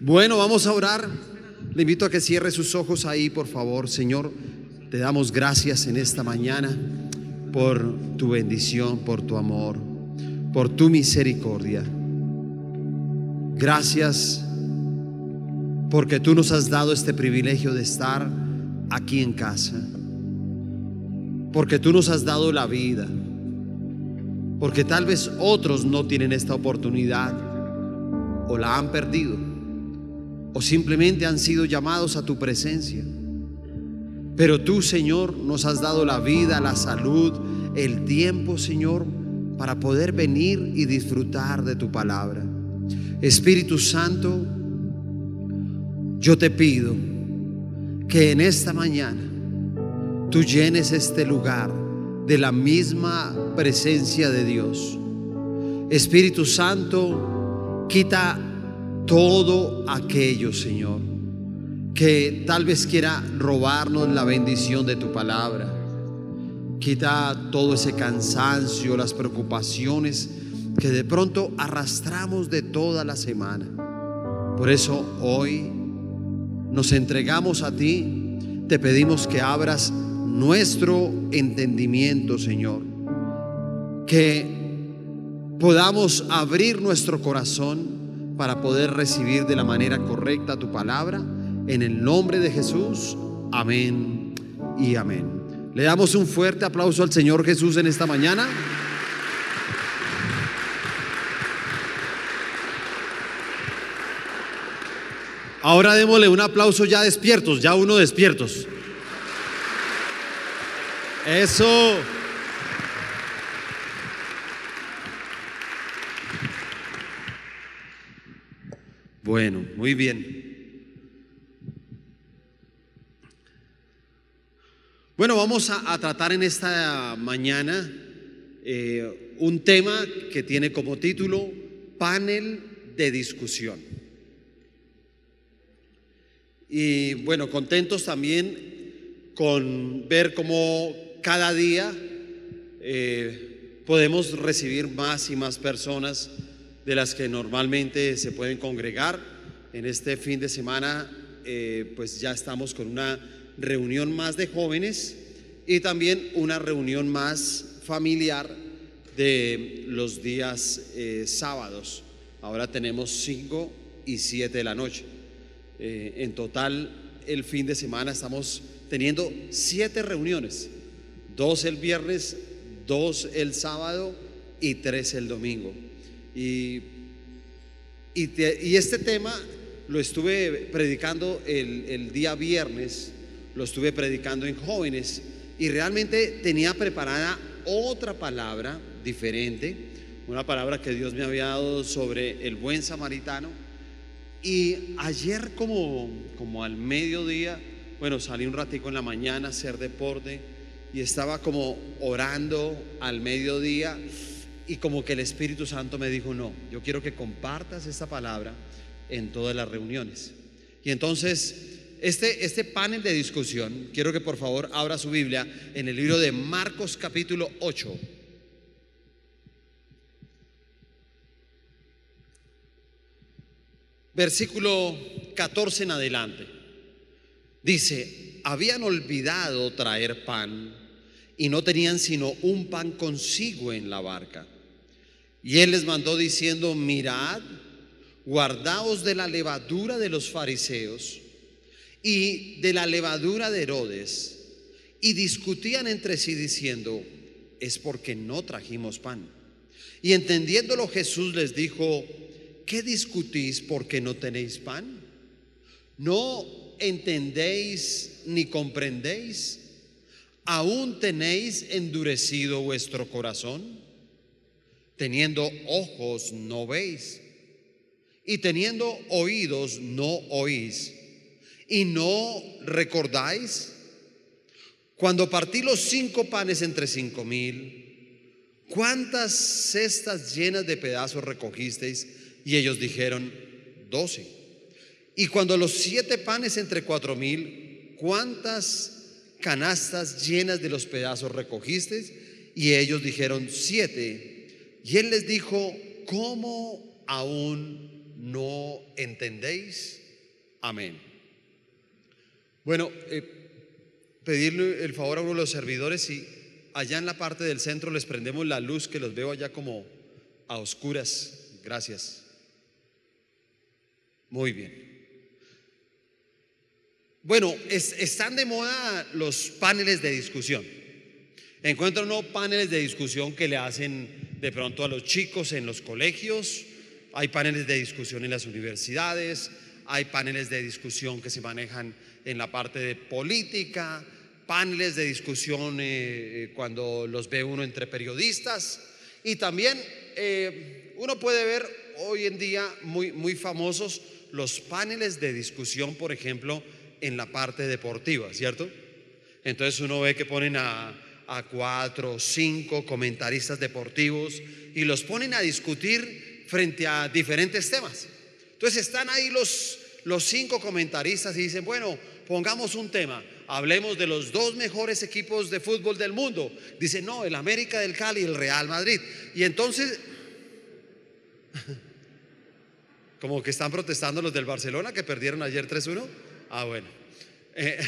Bueno, vamos a orar. Le invito a que cierre sus ojos ahí, por favor. Señor, te damos gracias en esta mañana por tu bendición, por tu amor, por tu misericordia. Gracias porque tú nos has dado este privilegio de estar aquí en casa. Porque tú nos has dado la vida. Porque tal vez otros no tienen esta oportunidad o la han perdido. O simplemente han sido llamados a tu presencia. Pero tú, Señor, nos has dado la vida, la salud, el tiempo, Señor, para poder venir y disfrutar de tu palabra. Espíritu Santo, yo te pido que en esta mañana tú llenes este lugar de la misma presencia de Dios. Espíritu Santo, quita todo aquello, Señor, que tal vez quiera robarnos la bendición de tu palabra. Quita todo ese cansancio, las preocupaciones que de pronto arrastramos de toda la semana. Por eso hoy nos entregamos a ti, te pedimos que abras nuestro entendimiento, Señor. Que podamos abrir nuestro corazón para poder recibir de la manera correcta tu palabra. En el nombre de Jesús, amén y amén. Le damos un fuerte aplauso al Señor Jesús en esta mañana. Ahora démosle un aplauso ya despiertos, ya uno despiertos. Eso. Bueno, muy bien. Bueno, vamos a, tratar en esta mañana eh, un tema que tiene como título panel de discusión. Y bueno, contentos también con ver cómo cada día eh, podemos recibir más y más personas de las que normalmente se pueden congregar. En este fin de semana, eh, pues ya estamos con una reunión más de jóvenes y también una reunión más familiar de los días eh, sábados. Ahora tenemos 5 y 7 de la noche. en total, el fin de semana estamos teniendo siete reuniones, dos el viernes, dos el sábado y tres el domingo. Y, y, este tema lo estuve predicando el, el día viernes, lo estuve predicando en jóvenes y realmente tenía preparada otra palabra diferente, una palabra que Dios me había dado sobre el buen samaritano. Y ayer como, como al mediodía bueno, salí un ratico en la mañana a hacer deporte y estaba como orando al mediodía y como que el Espíritu Santo me dijo, no, yo quiero que compartas esta palabra en todas las reuniones. Y entonces, este, este panel de discusión, quiero que por favor abra su Biblia en el libro de Marcos capítulo 8. Versículo 14 en adelante. Dice, habían olvidado traer pan y no tenían sino un pan consigo en la barca. Y él les mandó diciendo, mirad, guardaos de la levadura de los fariseos y de la levadura de Herodes. Y discutían entre sí diciendo, es porque no trajimos pan. Y entendiéndolo Jesús les dijo, ¿qué discutís porque no tenéis pan? No entendéis ni comprendéis? ¿Aún tenéis endurecido vuestro corazón? Teniendo ojos no veis y teniendo oídos no oís y no recordáis cuando partí los cinco panes entre cinco mil, ¿cuántas cestas llenas de pedazos recogisteis? Y ellos dijeron, doce. Y cuando los siete panes entre cuatro mil, ¿cuántas canastas llenas de los pedazos recogiste? Y ellos dijeron, siete. Y él les dijo, ¿cómo aún no entendéis. Amén. Bueno, eh, pedirle el favor a uno de los servidores y allá en la parte del centro les prendemos la luz que los veo allá como a oscuras. Gracias. Muy bien. Bueno, están de moda los paneles de discusión. Encuentro unos paneles de discusión que le hacen de pronto a los chicos en los colegios, hay paneles de discusión en las universidades, hay paneles de discusión que se manejan en la parte de política, paneles de discusión eh, eh, cuando los ve uno entre periodistas y también eh, uno puede ver hoy en día muy, muy famosos los paneles de discusión, por ejemplo, en la parte deportiva, ¿cierto? Entonces uno ve que ponen a, a cuatro cinco comentaristas deportivos y los ponen a discutir frente a diferentes temas. Entonces están ahí los, los cinco comentaristas y dicen, bueno, pongamos un tema, hablemos de los dos mejores equipos de fútbol del mundo. Dice, no, el América del Cali y el Real Madrid. Y entonces, como que están protestando los del Barcelona que perdieron ayer 3-1. Ah, bueno. Eh,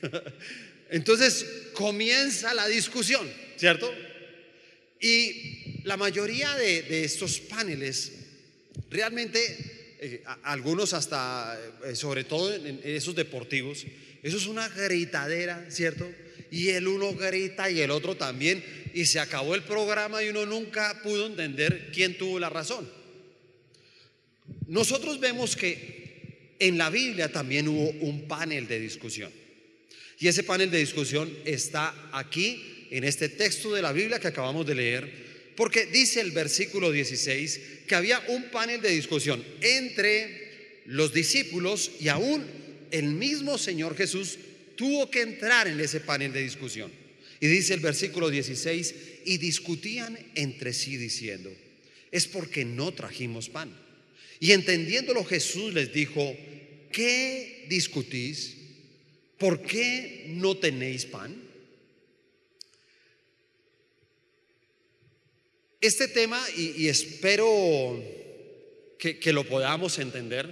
entonces comienza la discusión, ¿cierto? Y la mayoría de, estos paneles, realmente, eh, algunos hasta, eh, sobre todo en, esos deportivos, eso es una gritadera, ¿cierto? Y el uno grita y el otro también, y se acabó el programa y uno nunca pudo entender quién tuvo la razón. Nosotros vemos que en la Biblia también hubo un panel de discusión. Y ese panel de discusión está aquí en este texto de la Biblia que acabamos de leer, porque dice el versículo 16 que había un panel de discusión entre los discípulos y aún el mismo Señor Jesús tuvo que entrar en ese panel de discusión. Y dice el versículo 16, y discutían entre sí diciendo, es porque no trajimos pan. Y entendiéndolo Jesús les dijo, ¿qué discutís? ¿Por qué no tenéis pan? Este tema, y, espero que, que lo podamos entender,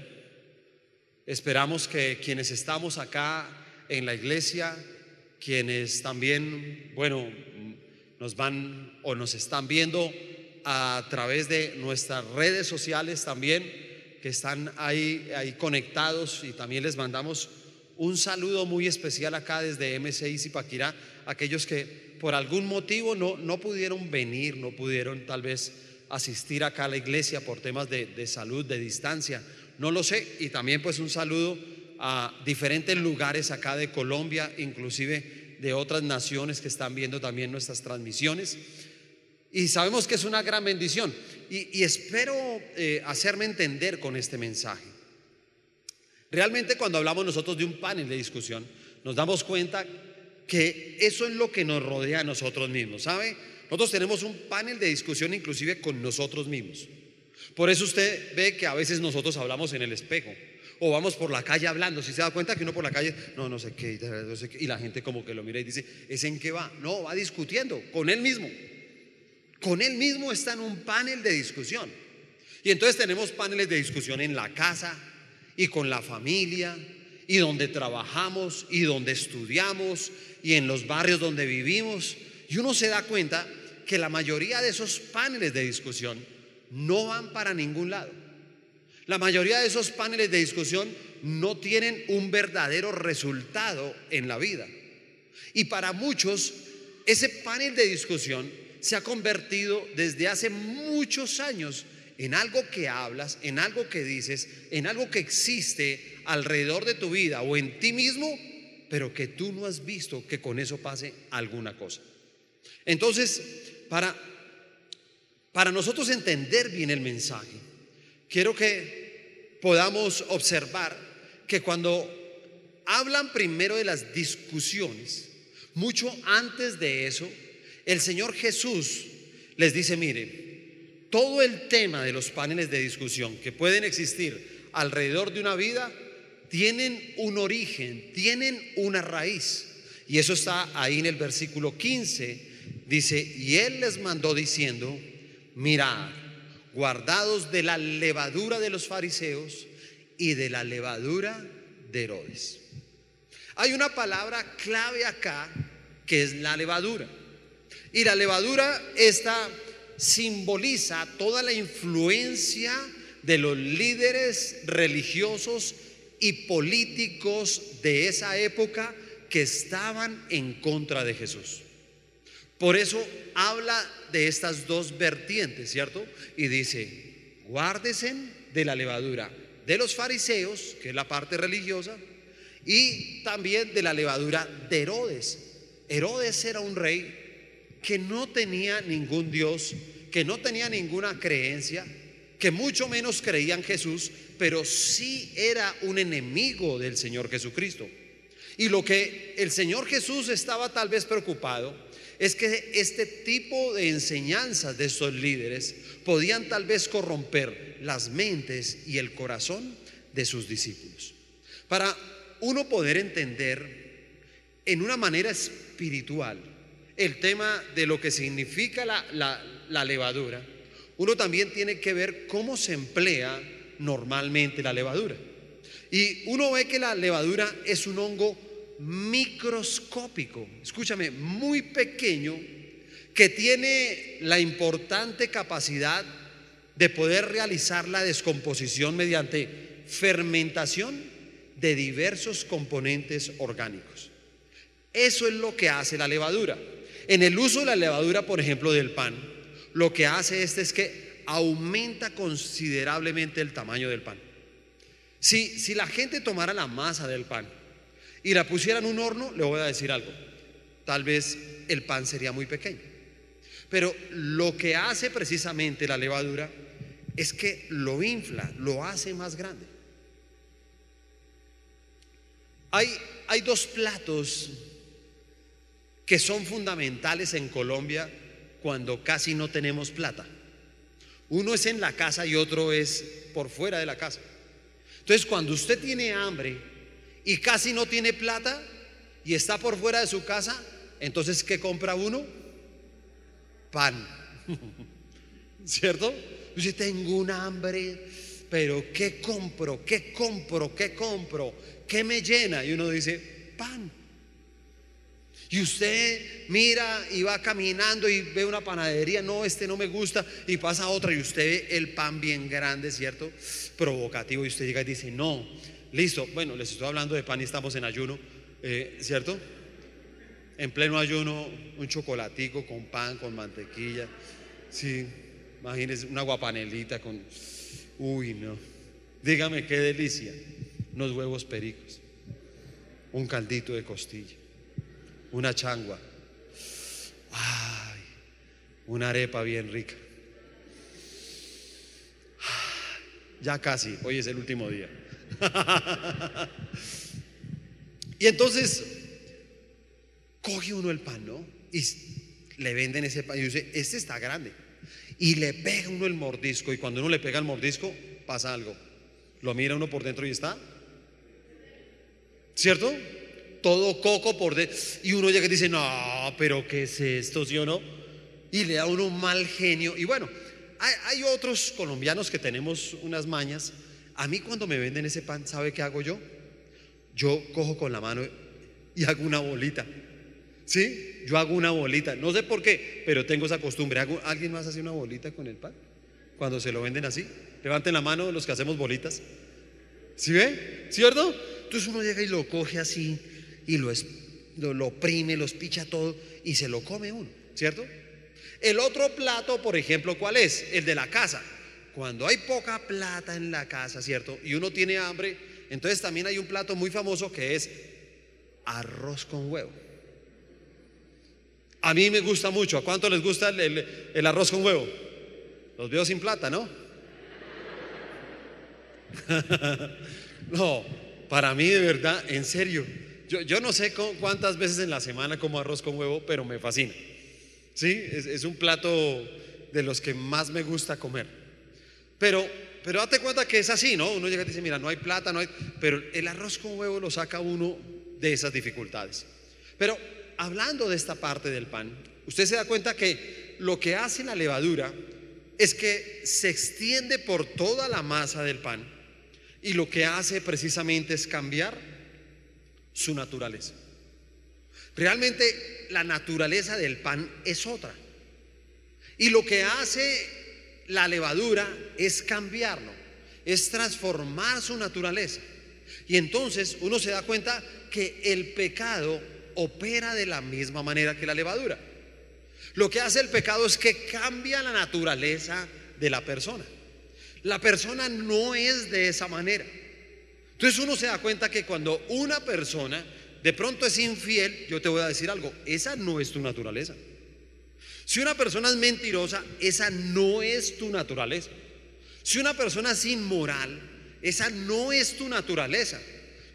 esperamos que quienes estamos acá en la iglesia, quienes también, bueno, nos van o nos están viendo a través de nuestras redes sociales también, que están ahí, ahí conectados y también les mandamos un saludo muy especial acá desde M6 Zipaquirá, aquellos que por algún motivo no, no pudieron venir, no pudieron tal vez asistir acá a la iglesia por temas de, de salud, de distancia, no lo sé, y también pues un saludo a diferentes lugares acá de Colombia, inclusive de otras naciones que están viendo también nuestras transmisiones. Y sabemos que es una gran bendición. Y, espero eh, hacerme entender con este mensaje. Realmente cuando hablamos nosotros de un panel de discusión, nos damos cuenta que eso es lo que nos rodea a nosotros mismos, ¿sabe? Nosotros tenemos un panel de discusión inclusive con nosotros mismos. Por eso usted ve que a veces nosotros hablamos en el espejo o vamos por la calle hablando. Si se da cuenta que uno por la calle, no, no sé qué, no sé qué, y la gente como que lo mira y dice, ¿es en qué va? No, va discutiendo con él mismo con él mismo está en un panel de discusión. Y entonces tenemos paneles de discusión en la casa y con la familia y donde trabajamos y donde estudiamos y en los barrios donde vivimos. Y uno se da cuenta que la mayoría de esos paneles de discusión no van para ningún lado. La mayoría de esos paneles de discusión no tienen un verdadero resultado en la vida. Y para muchos, ese panel de discusión se ha convertido desde hace muchos años en algo que hablas, en algo que dices, en algo que existe alrededor de tu vida o en ti mismo, pero que tú no has visto que con eso pase alguna cosa. Entonces, para, para nosotros entender bien el mensaje, quiero que podamos observar que cuando hablan primero de las discusiones, mucho antes de eso, el Señor Jesús les dice, mire, todo el tema de los paneles de discusión que pueden existir alrededor de una vida tienen un origen, tienen una raíz. Y eso está ahí en el versículo 15. Dice, y Él les mandó diciendo, mirad, guardados de la levadura de los fariseos y de la levadura de Herodes. Hay una palabra clave acá que es la levadura. Y la levadura esta simboliza toda la influencia de los líderes religiosos y políticos de esa época que estaban en contra de Jesús. Por eso habla de estas dos vertientes, ¿cierto? Y dice, guárdese de la levadura de los fariseos, que es la parte religiosa, y también de la levadura de Herodes. Herodes era un rey que no tenía ningún Dios, que no tenía ninguna creencia, que mucho menos creía en Jesús, pero sí era un enemigo del Señor Jesucristo. Y lo que el Señor Jesús estaba tal vez preocupado es que este tipo de enseñanzas de estos líderes podían tal vez corromper las mentes y el corazón de sus discípulos. Para uno poder entender en una manera espiritual el tema de lo que significa la, levadura, uno también tiene que ver cómo se emplea normalmente la levadura. Y uno ve que la levadura es un hongo microscópico, escúchame, muy pequeño, que tiene la importante capacidad de poder realizar la descomposición mediante fermentación de diversos componentes orgánicos. Eso es lo que hace la levadura. En el uso de la levadura, por ejemplo, del pan, lo que hace este es que aumenta considerablemente el tamaño del pan. Si, si la gente tomara la masa del pan y la pusiera en un horno, le voy a decir algo, tal vez el pan sería muy pequeño. Pero lo que hace precisamente la levadura es que lo infla, lo hace más grande. Hay, hay dos platos que son fundamentales en Colombia cuando casi no tenemos plata. Uno es en la casa y otro es por fuera de la casa. Entonces, cuando usted tiene hambre y casi no tiene plata y está por fuera de su casa, entonces, ¿qué compra uno? Pan. ¿Cierto? Yo tengo un hambre, pero ¿qué compro? ¿Qué compro? ¿Qué compro? ¿Qué me llena? Y uno dice, pan. Y usted mira y va caminando y ve una panadería, no, este no me gusta, y pasa otra y usted ve el pan bien grande, ¿cierto? Provocativo, y usted llega y dice, no, listo, bueno, les estoy hablando de pan y estamos en ayuno, eh, ¿cierto? En pleno ayuno, un chocolatico con pan, con mantequilla, sí, imagínense una guapanelita con, uy, no, dígame qué delicia, unos huevos pericos, un caldito de costilla una changua, ay, una arepa bien rica. Ya casi, hoy es el último día. y entonces coge uno el pan, ¿no? Y le venden ese pan y dice, este está grande. Y le pega uno el mordisco y cuando uno le pega el mordisco pasa algo. Lo mira uno por dentro y está. ¿Cierto? Todo coco por dentro. Y uno llega y dice, no, pero ¿qué es esto, sí o no? Y le da uno un mal genio. Y bueno, hay, otros colombianos que tenemos unas mañas. A mí cuando me venden ese pan, ¿sabe qué hago yo? Yo cojo con la mano y hago una bolita. ¿Sí? Yo hago una bolita. No sé por qué, pero tengo esa costumbre. ¿Alguien más hace una bolita con el pan? Cuando se lo venden así. Levanten la mano los que hacemos bolitas. ¿Sí ve? ¿Cierto? Entonces uno llega y lo coge así y lo, lo, oprime, lo espicha todo y se lo come uno, ¿cierto? El otro plato, por ejemplo, ¿cuál es? El de la casa. Cuando hay poca plata en la casa, ¿cierto? Y uno tiene hambre, entonces también hay un plato muy famoso que es arroz con huevo. A mí me gusta mucho. ¿A cuánto les gusta el, el arroz con huevo? Los veo sin plata, ¿no? no, para mí de verdad, en serio, yo, no sé cuántas veces en la semana como arroz con huevo, pero me fascina. Sí, es, un plato de los que más me gusta comer. Pero, pero date cuenta que es así, ¿no? Uno llega y dice, mira, no hay plata, no hay... Pero el arroz con huevo lo saca uno de esas dificultades. Pero hablando de esta parte del pan, usted se da cuenta que lo que hace la levadura es que se extiende por toda la masa del pan y lo que hace precisamente es cambiar su naturaleza. Realmente la naturaleza del pan es otra. Y lo que hace la levadura es cambiarlo, es transformar su naturaleza. Y entonces uno se da cuenta que el pecado opera de la misma manera que la levadura. Lo que hace el pecado es que cambia la naturaleza de la persona. La persona no es de esa manera. Entonces uno se da cuenta que cuando una persona de pronto es infiel, yo te voy a decir algo, esa no es tu naturaleza. Si una persona es mentirosa, esa no es tu naturaleza. Si una persona es inmoral, esa no es tu naturaleza.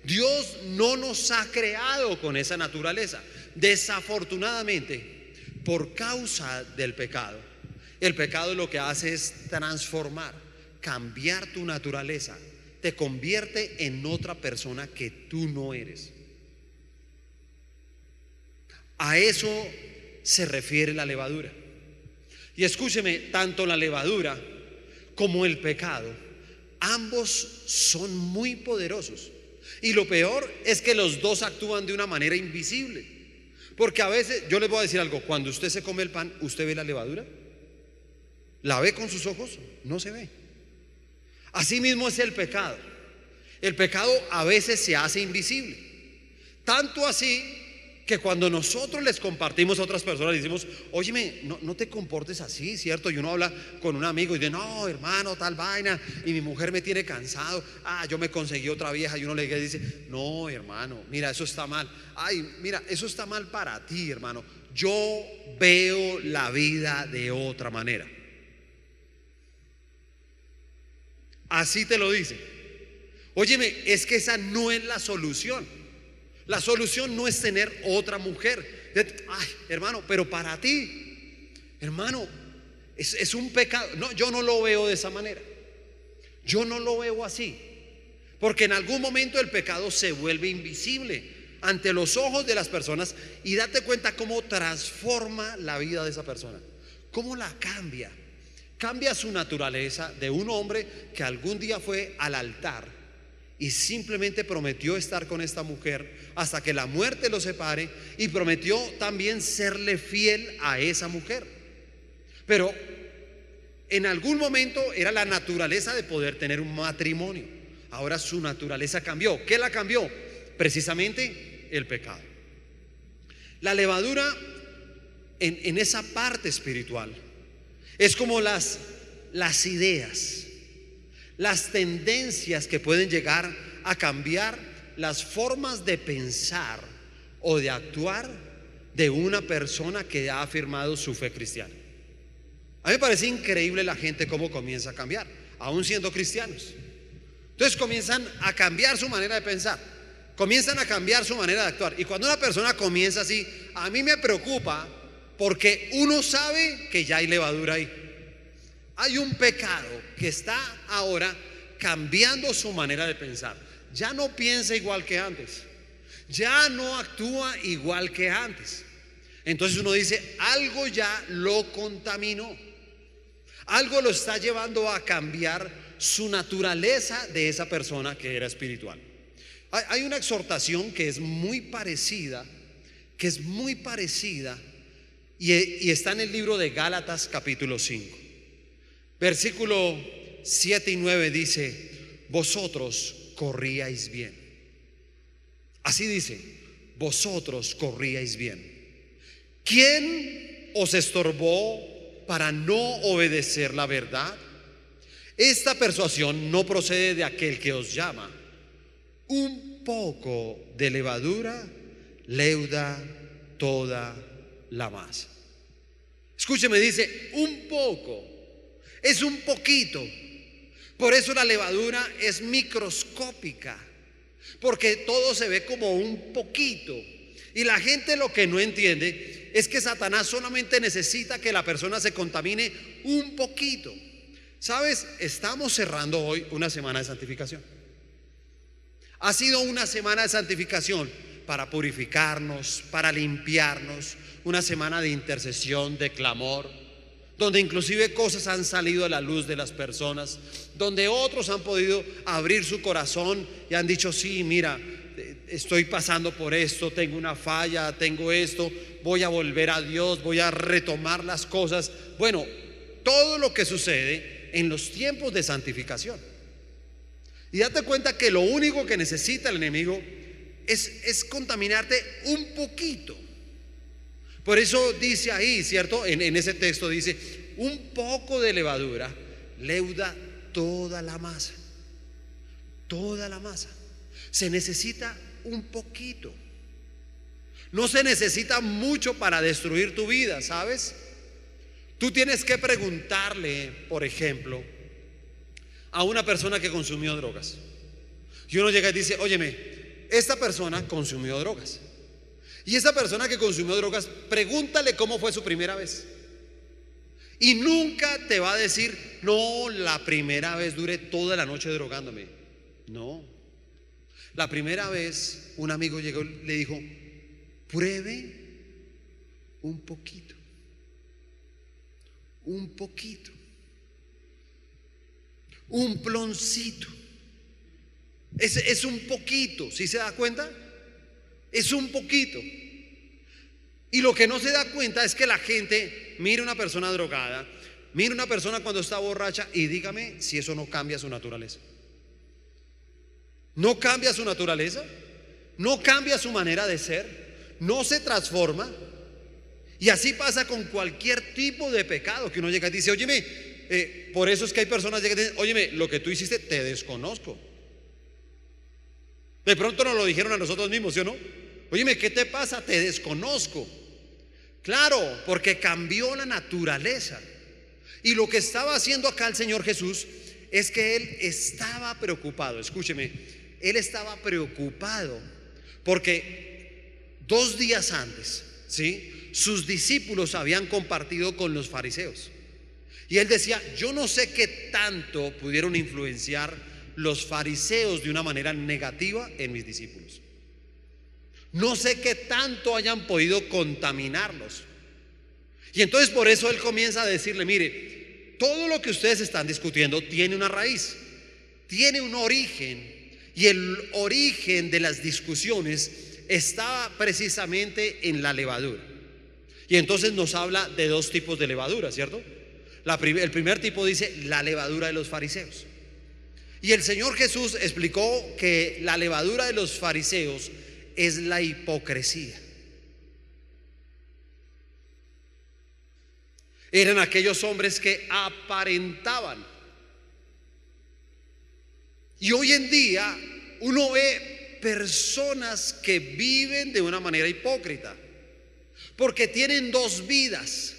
Dios no nos ha creado con esa naturaleza. Desafortunadamente, por causa del pecado, el pecado lo que hace es transformar, cambiar tu naturaleza. Te convierte en otra persona que tú no eres. A eso se refiere la levadura. Y escúcheme, tanto la levadura como el pecado, ambos son muy poderosos. Y lo peor es que los dos actúan de una manera invisible. Porque a veces, yo les voy a decir algo, cuando usted se come el pan, ¿usted ve la levadura? ¿La ve con sus ojos? No se ve. Así mismo es el pecado. El pecado a veces se hace invisible. Tanto así que cuando nosotros les compartimos a otras personas, decimos, óyeme, no, te comportes así, ¿cierto? Y uno habla con un amigo y dice, no, hermano, tal vaina, y mi mujer me tiene cansado, ah, yo me conseguí otra vieja, y uno le dice, no, hermano, mira, eso está mal, ay, mira, eso está mal para ti, hermano, yo veo la vida de otra manera. Así te lo dice. Óyeme, es que esa no es la solución. La solución no es tener otra mujer. Ay, hermano, pero para ti, hermano, es, un pecado. No, yo no lo veo de esa manera. Yo no lo veo así. Porque en algún momento el pecado se vuelve invisible ante los ojos de las personas y date cuenta cómo transforma la vida de esa persona. Cómo la cambia. Cambia su naturaleza de un hombre que algún día fue al altar y simplemente prometió estar con esta mujer hasta que la muerte lo separe y prometió también serle fiel a esa mujer. Pero en algún momento era la naturaleza de poder tener un matrimonio. Ahora su naturaleza cambió. ¿Qué la cambió? Precisamente el pecado. La levadura en, en esa parte espiritual es como las, las ideas las tendencias que pueden llegar a cambiar las formas de pensar o de actuar de una persona que ha afirmado su fe cristiana. A mí me parece increíble la gente cómo comienza a cambiar, aún siendo cristianos. Entonces comienzan a cambiar su manera de pensar, comienzan a cambiar su manera de actuar. Y cuando una persona comienza así, a mí me preocupa porque uno sabe que ya hay levadura ahí. Hay un pecado que está ahora cambiando su manera de pensar. Ya no piensa igual que antes. Ya no actúa igual que antes. Entonces uno dice, algo ya lo contaminó. Algo lo está llevando a cambiar su naturaleza de esa persona que era espiritual. Hay una exhortación que es muy parecida, que es muy parecida, y, está en el libro de Gálatas capítulo 5. Versículo 7 y 9 dice, vosotros corríais bien. Así dice, vosotros corríais bien. ¿Quién os estorbó para no obedecer la verdad? Esta persuasión no procede de aquel que os llama. Un poco de levadura leuda toda la masa. Escúcheme, dice, un poco es un poquito. Por eso la levadura es microscópica, porque todo se ve como un poquito. Y la gente lo que no entiende es que Satanás solamente necesita que la persona se contamine un poquito. ¿Sabes? Estamos cerrando hoy una semana de santificación. Ha sido una semana de santificación para purificarnos, para limpiarnos, una semana de intercesión, de clamor donde inclusive cosas han salido a la luz de las personas, donde otros han podido abrir su corazón y han dicho, sí, mira, estoy pasando por esto, tengo una falla, tengo esto, voy a volver a Dios, voy a retomar las cosas. Bueno, todo lo que sucede en los tiempos de santificación. Y date cuenta que lo único que necesita el enemigo es, es contaminarte un poquito. Por eso dice ahí, ¿cierto? En, ese texto dice, un poco de levadura leuda toda la masa. Toda la masa. Se necesita un poquito. No se necesita mucho para destruir tu vida, ¿sabes? Tú tienes que preguntarle, por ejemplo, a una persona que consumió drogas. Y uno llega y dice, óyeme, esta persona consumió drogas. Y esa persona que consumió drogas, pregúntale cómo fue su primera vez. Y nunca te va a decir, no, la primera vez duré toda la noche drogándome. No. La primera vez un amigo llegó y le dijo, pruebe un poquito. Un poquito. Un ploncito. Es, es un poquito, ¿sí se da cuenta? Es un poquito. Y lo que no se da cuenta es que la gente mira a una persona drogada, mira a una persona cuando está borracha y dígame si eso no cambia su naturaleza. ¿No cambia su naturaleza? ¿No cambia su manera de ser? ¿No se transforma? Y así pasa con cualquier tipo de pecado que uno llega y dice, óyeme, eh, por eso es que hay personas que dicen, óyeme, lo que tú hiciste te desconozco. De pronto nos lo dijeron a nosotros mismos, ¿sí o no? Óyeme, ¿qué te pasa? Te desconozco. Claro, porque cambió la naturaleza. Y lo que estaba haciendo acá el Señor Jesús es que Él estaba preocupado. Escúcheme, Él estaba preocupado porque dos días antes, ¿sí? Sus discípulos habían compartido con los fariseos. Y Él decía, yo no sé qué tanto pudieron influenciar los fariseos de una manera negativa en mis discípulos. No sé qué tanto hayan podido contaminarlos. Y entonces por eso él comienza a decirle, mire, todo lo que ustedes están discutiendo tiene una raíz, tiene un origen. Y el origen de las discusiones está precisamente en la levadura. Y entonces nos habla de dos tipos de levadura, ¿cierto? el primer tipo dice la levadura de los fariseos. Y el Señor Jesús explicó que la levadura de los fariseos es la hipocresía. Eran aquellos hombres que aparentaban. Y hoy en día uno ve personas que viven de una manera hipócrita, porque tienen dos vidas,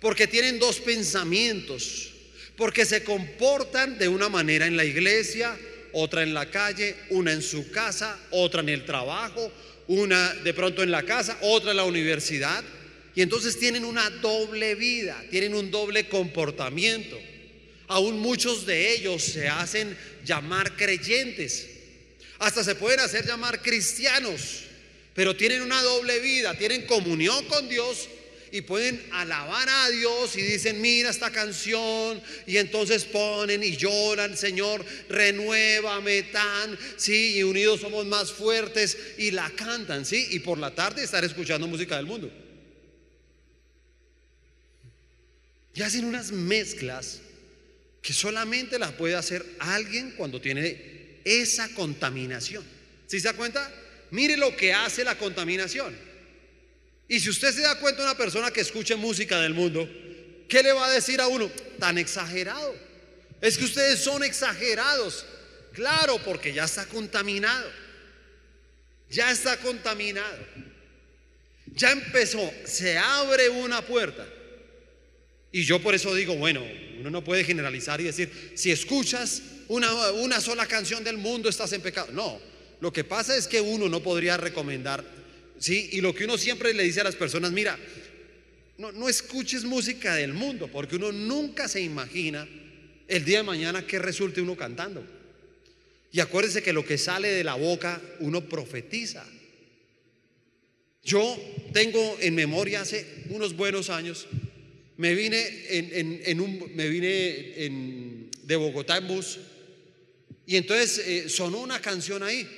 porque tienen dos pensamientos, porque se comportan de una manera en la iglesia, otra en la calle, una en su casa, otra en el trabajo, una de pronto en la casa, otra en la universidad. Y entonces tienen una doble vida, tienen un doble comportamiento. Aún muchos de ellos se hacen llamar creyentes, hasta se pueden hacer llamar cristianos, pero tienen una doble vida, tienen comunión con Dios, y pueden alabar a Dios y dicen, mira esta canción, y entonces ponen y lloran, Señor, renuévame tan, sí, y unidos somos más fuertes, y la cantan, sí, y por la tarde estar escuchando música del mundo. Y hacen unas mezclas que solamente las puede hacer alguien cuando tiene esa contaminación. ¿Sí se da cuenta? Mire lo que hace la contaminación. Y si usted se da cuenta una persona que escuche música del mundo, ¿qué le va a decir a uno? Tan exagerado. Es que ustedes son exagerados. Claro, porque ya está contaminado. Ya está contaminado. Ya empezó, se abre una puerta. Y yo por eso digo, bueno, uno no puede generalizar y decir, si escuchas una, una sola canción del mundo estás en pecado. No, lo que pasa es que uno no podría recomendar ¿sí? Y lo que uno siempre le dice a las personas, mira, no, no escuches música del mundo, porque uno nunca se imagina el día de mañana que resulte uno cantando. Y acuérdese que lo que sale de la boca uno profetiza. Yo tengo en memoria hace unos buenos años me vine, en, un, me vine en, de Bogotá en bus y entonces eh, sonó una canción ahí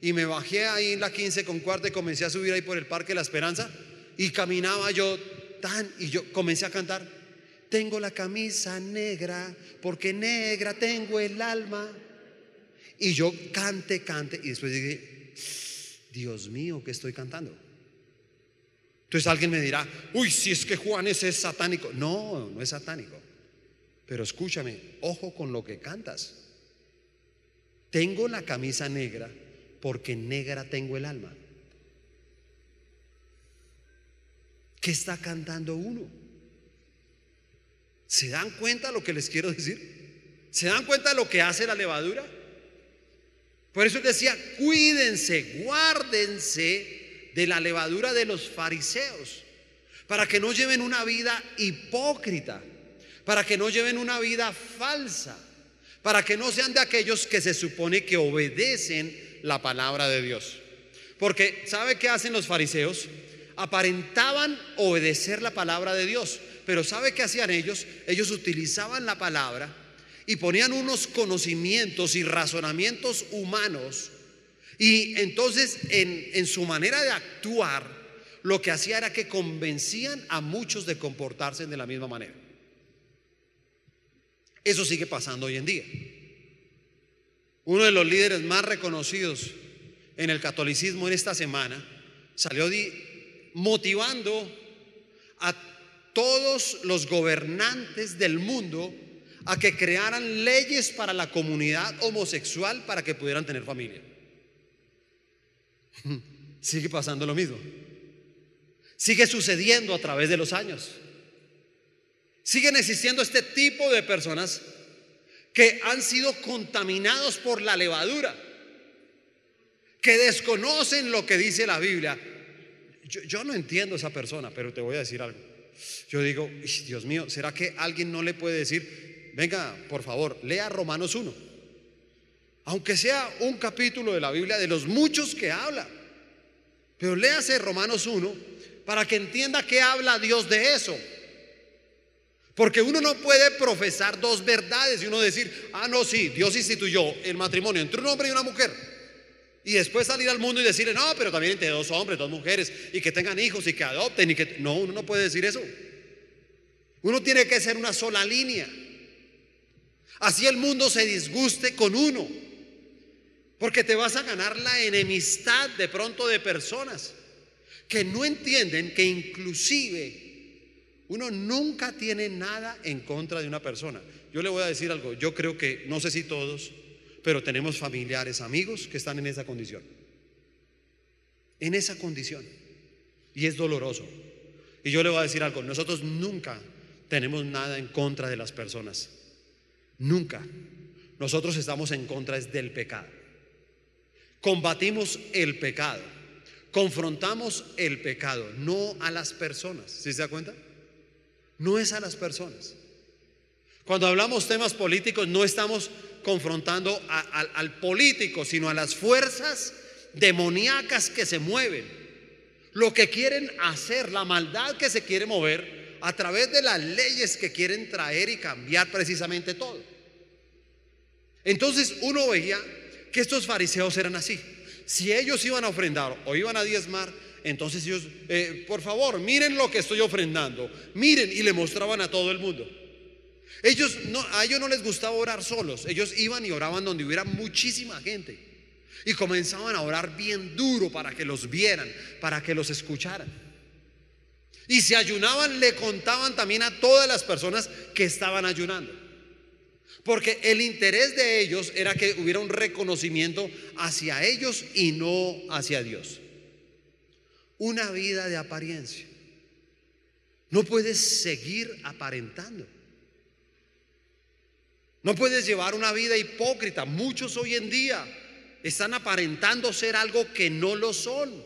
y me bajé ahí en la 15 con cuarta y comencé a subir ahí por el Parque La Esperanza y caminaba yo tan y yo comencé a cantar. Tengo la camisa negra porque negra tengo el alma. Y yo cante, cante y después dije, Dios mío, ¿qué estoy cantando? Entonces alguien me dirá, uy, si es que Juan ese es satánico. No, no es satánico. Pero escúchame, ojo con lo que cantas. Tengo la camisa negra porque negra tengo el alma. ¿Qué está cantando uno? ¿Se dan cuenta lo que les quiero decir? ¿Se dan cuenta lo que hace la levadura? Por eso decía, cuídense, guárdense de la levadura de los fariseos, para que no lleven una vida hipócrita, para que no lleven una vida falsa, para que no sean de aquellos que se supone que obedecen la palabra de Dios. Porque ¿sabe qué hacen los fariseos? Aparentaban obedecer la palabra de Dios, pero ¿sabe qué hacían ellos? Ellos utilizaban la palabra y ponían unos conocimientos y razonamientos humanos y entonces en, en su manera de actuar lo que hacía era que convencían a muchos de comportarse de la misma manera. Eso sigue pasando hoy en día. Uno de los líderes más reconocidos en el catolicismo en esta semana salió motivando a todos los gobernantes del mundo a que crearan leyes para la comunidad homosexual para que pudieran tener familia. Sigue pasando lo mismo. Sigue sucediendo a través de los años. Siguen existiendo este tipo de personas que han sido contaminados por la levadura, que desconocen lo que dice la Biblia. Yo, no entiendo a esa persona, pero te voy a decir algo. Yo digo, Dios mío, ¿será que alguien no le puede decir, venga, por favor, lea Romanos 1? Aunque sea un capítulo de la Biblia de los muchos que habla. Pero léase Romanos 1 para que entienda que habla Dios de eso. Porque uno no puede profesar dos verdades y uno decir, ah, no, sí, Dios instituyó el matrimonio entre un hombre y una mujer. Y después salir al mundo y decirle, no, pero también entre dos hombres, dos mujeres, y que tengan hijos y que adopten y que... No, uno no puede decir eso. Uno tiene que ser una sola línea. Así el mundo se disguste con uno. Porque te vas a ganar la enemistad de pronto de personas que no entienden que inclusive uno nunca tiene nada en contra de una persona. Yo le voy a decir algo, yo creo que, no sé si todos, pero tenemos familiares, amigos que están en esa condición. En esa condición. Y es doloroso. Y yo le voy a decir algo, nosotros nunca tenemos nada en contra de las personas. Nunca. Nosotros estamos en contra del pecado. Combatimos el pecado. Confrontamos el pecado, no a las personas. ¿Sí se da cuenta? No es a las personas. Cuando hablamos temas políticos no estamos confrontando al político, sino a las fuerzas demoníacas que se mueven, lo que quieren hacer, la maldad que se quiere mover a través de las leyes que quieren traer y cambiar precisamente todo. Entonces uno veía que estos fariseos eran así. Si ellos iban a ofrendar o iban a diezmar, entonces ellos, eh, por favor, miren lo que estoy ofrendando, miren, y le mostraban a todo el mundo. Ellos no, a ellos no les gustaba orar solos, ellos iban y oraban donde hubiera muchísima gente. Y comenzaban a orar bien duro para que los vieran, para que los escucharan. Y si ayunaban, le contaban también a todas las personas que estaban ayunando. Porque el interés de ellos era que hubiera un reconocimiento hacia ellos y no hacia Dios una vida de apariencia. No puedes seguir aparentando. No puedes llevar una vida hipócrita. Muchos hoy en día están aparentando ser algo que no lo son.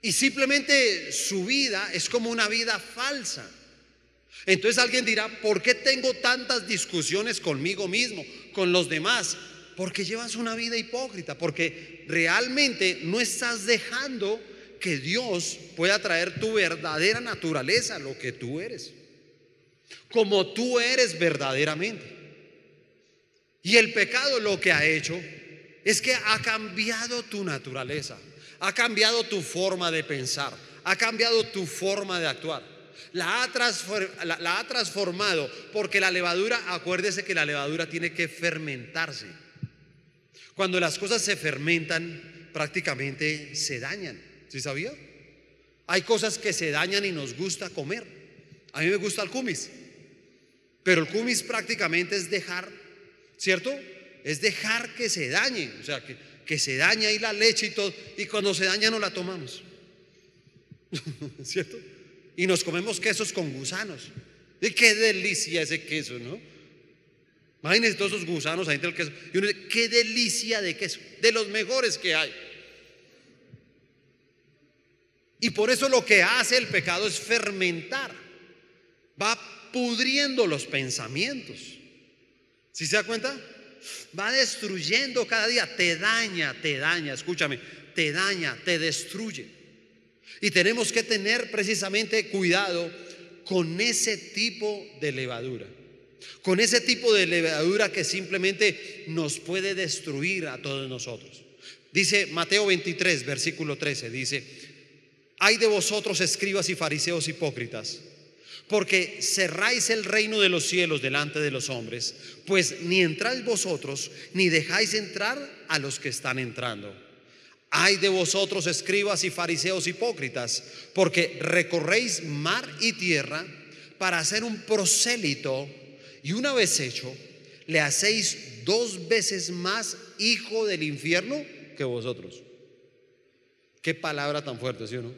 Y simplemente su vida es como una vida falsa. Entonces alguien dirá, ¿por qué tengo tantas discusiones conmigo mismo, con los demás? Porque llevas una vida hipócrita, porque realmente no estás dejando que Dios pueda traer tu verdadera naturaleza, lo que tú eres, como tú eres verdaderamente. Y el pecado lo que ha hecho es que ha cambiado tu naturaleza, ha cambiado tu forma de pensar, ha cambiado tu forma de actuar. La ha, la ha, transformado porque la levadura, acuérdese que la levadura tiene que fermentarse. Cuando las cosas se fermentan, prácticamente se dañan. ¿Sí sabía? Hay cosas que se dañan y nos gusta comer. A mí me gusta el cumis. Pero el cumis prácticamente es dejar, ¿cierto? Es dejar que se dañe. O sea, que, se daña ahí la leche y todo. Y cuando se daña no la tomamos. ¿Cierto? Y nos comemos quesos con gusanos. Y qué delicia ese queso, ¿no? Imagínense todos esos gusanos ahí del queso. Y uno dice, qué delicia de queso, de los mejores que hay. Y por eso lo que hace el pecado es fermentar. Va pudriendo los pensamientos. ¿Sí se da cuenta? Va destruyendo cada día. Te daña, te daña. Escúchame, te daña, te destruye. Y tenemos que tener precisamente cuidado con ese tipo de levadura. Con ese tipo de levadura que simplemente nos puede destruir a todos nosotros. Dice Mateo 23, versículo 13, dice, hay de vosotros escribas y fariseos hipócritas, porque cerráis el reino de los cielos delante de los hombres, pues ni entráis vosotros, ni dejáis entrar a los que están entrando. Hay de vosotros escribas y fariseos hipócritas, porque recorréis mar y tierra para hacer un prosélito, y una vez hecho, le hacéis dos veces más hijo del infierno que vosotros. Qué palabra tan fuerte, ¿sí o no?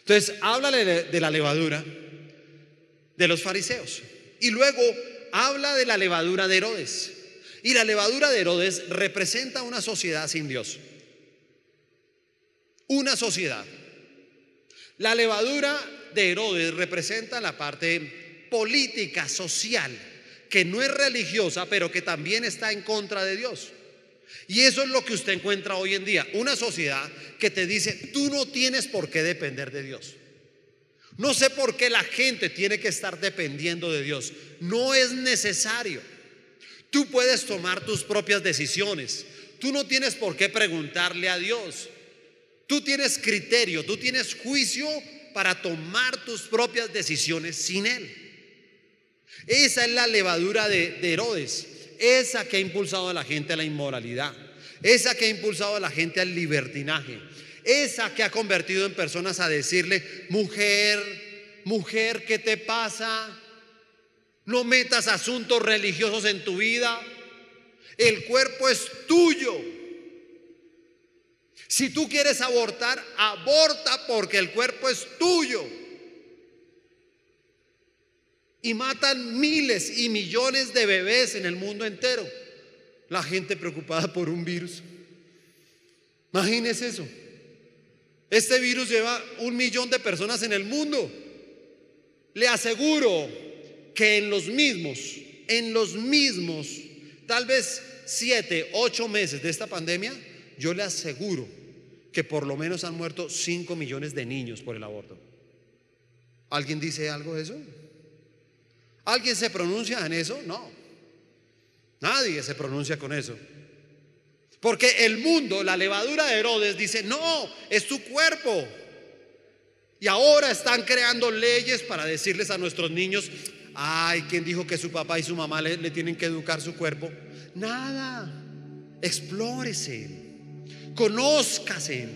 Entonces, háblale de, la levadura de los fariseos. Y luego habla de la levadura de Herodes. Y la levadura de Herodes representa una sociedad sin Dios. Una sociedad. La levadura de Herodes representa la parte política, social, que no es religiosa, pero que también está en contra de Dios. Y eso es lo que usted encuentra hoy en día. Una sociedad que te dice, tú no tienes por qué depender de Dios. No sé por qué la gente tiene que estar dependiendo de Dios. No es necesario. Tú puedes tomar tus propias decisiones. Tú no tienes por qué preguntarle a Dios. Tú tienes criterio, tú tienes juicio para tomar tus propias decisiones sin Él. Esa es la levadura de, Herodes esa que ha impulsado a la gente a la inmoralidad, esa que ha impulsado a la gente al libertinaje, esa que ha convertido en personas a decirle, mujer, mujer, ¿qué te pasa? No metas asuntos religiosos en tu vida. El cuerpo es tuyo. Si tú quieres abortar, aborta porque el cuerpo es tuyo y matan miles y millones de bebés en el mundo entero. La gente preocupada por un virus. Imagínese eso. Este virus lleva un millón de personas en el mundo. Le aseguro que en los mismos, en los mismos, tal vez siete, ocho meses de esta pandemia, yo le aseguro que por lo menos han muerto cinco millones de niños por el aborto. ¿Alguien dice algo de eso? ¿Alguien se pronuncia en eso? No. Nadie se pronuncia con eso. Porque el mundo, la levadura de Herodes dice, no, es tu cuerpo. Y ahora están creando leyes para decirles a nuestros niños, ay, ¿quién dijo que su papá y su mamá le, tienen que educar su cuerpo? Nada. Explórese, conózcase.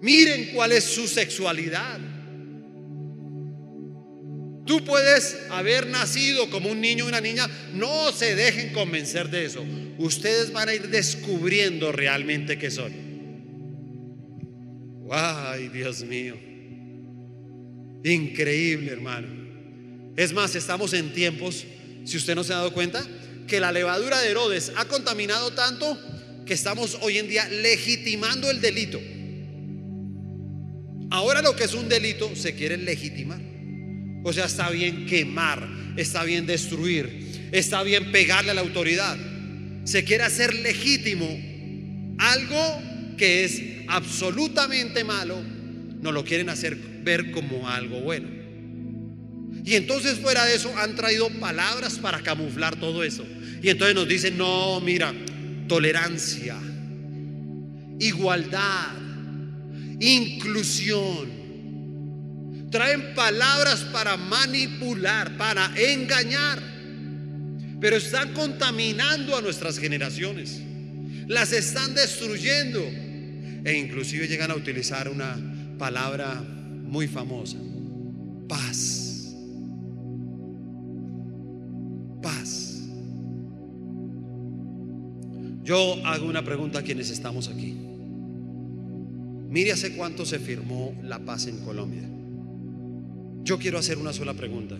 Miren cuál es su sexualidad. Tú puedes haber nacido como un niño o una niña, no se dejen convencer de eso. Ustedes van a ir descubriendo realmente qué son. Ay, Dios mío. Increíble, hermano. Es más, estamos en tiempos, si usted no se ha dado cuenta, que la levadura de Herodes ha contaminado tanto que estamos hoy en día legitimando el delito. Ahora lo que es un delito se quiere legitimar. O sea, está bien quemar, está bien destruir, está bien pegarle a la autoridad. Se quiere hacer legítimo algo que es absolutamente malo, nos lo quieren hacer ver como algo bueno. Y entonces fuera de eso han traído palabras para camuflar todo eso. Y entonces nos dicen, no, mira, tolerancia, igualdad, inclusión. Traen palabras para manipular, para engañar. Pero están contaminando a nuestras generaciones. Las están destruyendo. E inclusive llegan a utilizar una palabra muy famosa. Paz. Paz. Yo hago una pregunta a quienes estamos aquí. Mire hace cuánto se firmó la paz en Colombia. Yo quiero hacer una sola pregunta.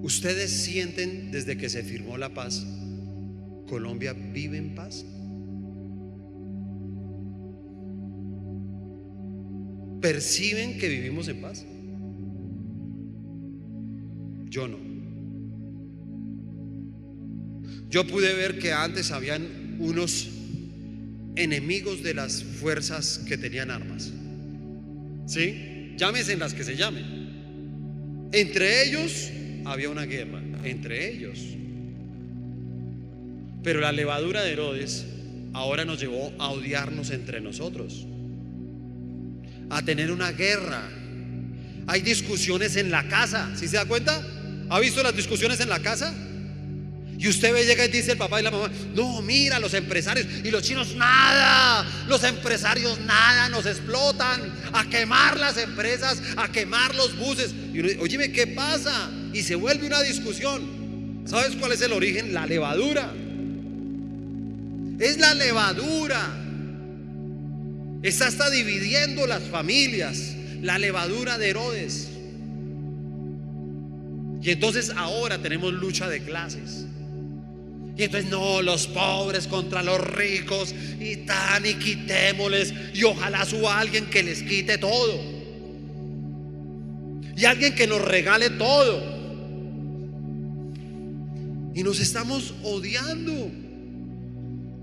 ¿Ustedes sienten desde que se firmó la paz, Colombia vive en paz? ¿Perciben que vivimos en paz? Yo no. Yo pude ver que antes habían unos enemigos de las fuerzas que tenían armas. ¿Sí? Llámese en las que se llamen. Entre ellos había una guerra, entre ellos. Pero la levadura de Herodes ahora nos llevó a odiarnos entre nosotros, a tener una guerra. Hay discusiones en la casa, ¿sí se da cuenta? ¿Ha visto las discusiones en la casa? Y usted ve, llega y dice el papá y la mamá, no, mira, los empresarios y los chinos nada, los empresarios nada, nos explotan, a quemar las empresas, a quemar los buses. Y uno dice, óyeme, ¿qué pasa? Y se vuelve una discusión. ¿Sabes cuál es el origen? La levadura. Es la levadura. Está hasta dividiendo las familias, la levadura de Herodes. Y entonces ahora tenemos lucha de clases. Y entonces, no, los pobres contra los ricos y tan y quitémosles. Y ojalá suba alguien que les quite todo. Y alguien que nos regale todo. Y nos estamos odiando